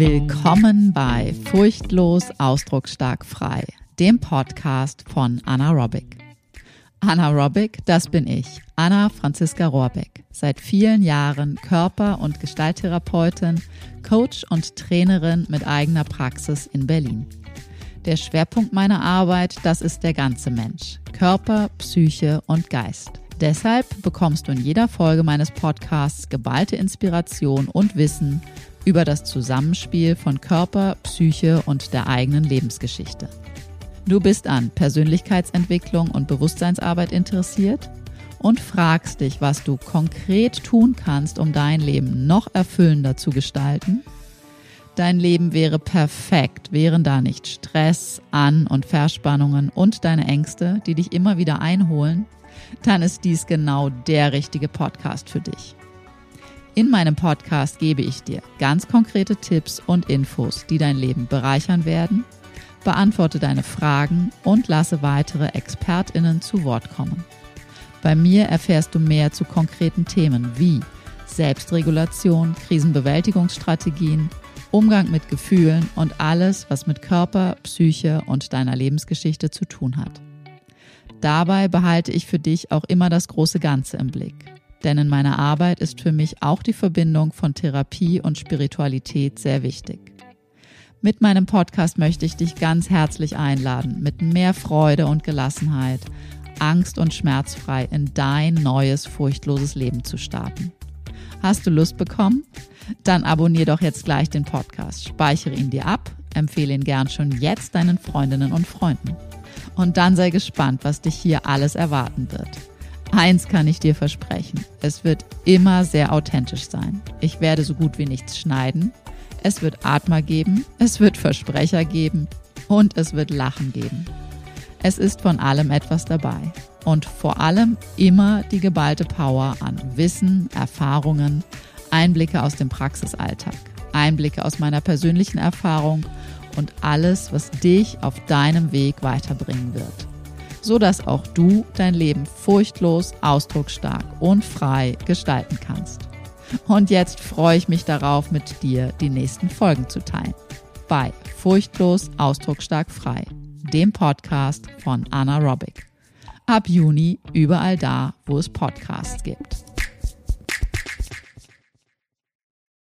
Willkommen bei Furchtlos Ausdrucksstark frei, dem Podcast von Anna Robic. Anna Robic, das bin ich, Anna Franziska Rohrbeck, seit vielen Jahren Körper- und Gestalttherapeutin, Coach und Trainerin mit eigener Praxis in Berlin. Der Schwerpunkt meiner Arbeit, das ist der ganze Mensch, Körper, Psyche und Geist. Deshalb bekommst du in jeder Folge meines Podcasts geballte Inspiration und Wissen über das Zusammenspiel von Körper, Psyche und der eigenen Lebensgeschichte. Du bist an Persönlichkeitsentwicklung und Bewusstseinsarbeit interessiert und fragst dich, was du konkret tun kannst, um dein Leben noch erfüllender zu gestalten? Dein Leben wäre perfekt, wären da nicht Stress, An- und Verspannungen und deine Ängste, die dich immer wieder einholen, dann ist dies genau der richtige Podcast für dich. In meinem Podcast gebe ich dir ganz konkrete Tipps und Infos, die dein Leben bereichern werden, beantworte deine Fragen und lasse weitere Expertinnen zu Wort kommen. Bei mir erfährst du mehr zu konkreten Themen wie Selbstregulation, Krisenbewältigungsstrategien, Umgang mit Gefühlen und alles, was mit Körper, Psyche und deiner Lebensgeschichte zu tun hat. Dabei behalte ich für dich auch immer das große Ganze im Blick. Denn in meiner Arbeit ist für mich auch die Verbindung von Therapie und Spiritualität sehr wichtig. Mit meinem Podcast möchte ich dich ganz herzlich einladen, mit mehr Freude und Gelassenheit, angst- und schmerzfrei in dein neues, furchtloses Leben zu starten. Hast du Lust bekommen? Dann abonnier doch jetzt gleich den Podcast, speichere ihn dir ab, empfehle ihn gern schon jetzt deinen Freundinnen und Freunden. Und dann sei gespannt, was dich hier alles erwarten wird. Eins kann ich dir versprechen. Es wird immer sehr authentisch sein. Ich werde so gut wie nichts schneiden. Es wird Atmer geben, es wird Versprecher geben und es wird Lachen geben. Es ist von allem etwas dabei. Und vor allem immer die geballte Power an Wissen, Erfahrungen, Einblicke aus dem Praxisalltag, Einblicke aus meiner persönlichen Erfahrung und alles, was dich auf deinem Weg weiterbringen wird so dass auch du dein Leben furchtlos, ausdrucksstark und frei gestalten kannst. Und jetzt freue ich mich darauf, mit dir die nächsten Folgen zu teilen. Bei Furchtlos, Ausdrucksstark frei, dem Podcast von Anna Robic. Ab Juni überall da, wo es Podcasts gibt.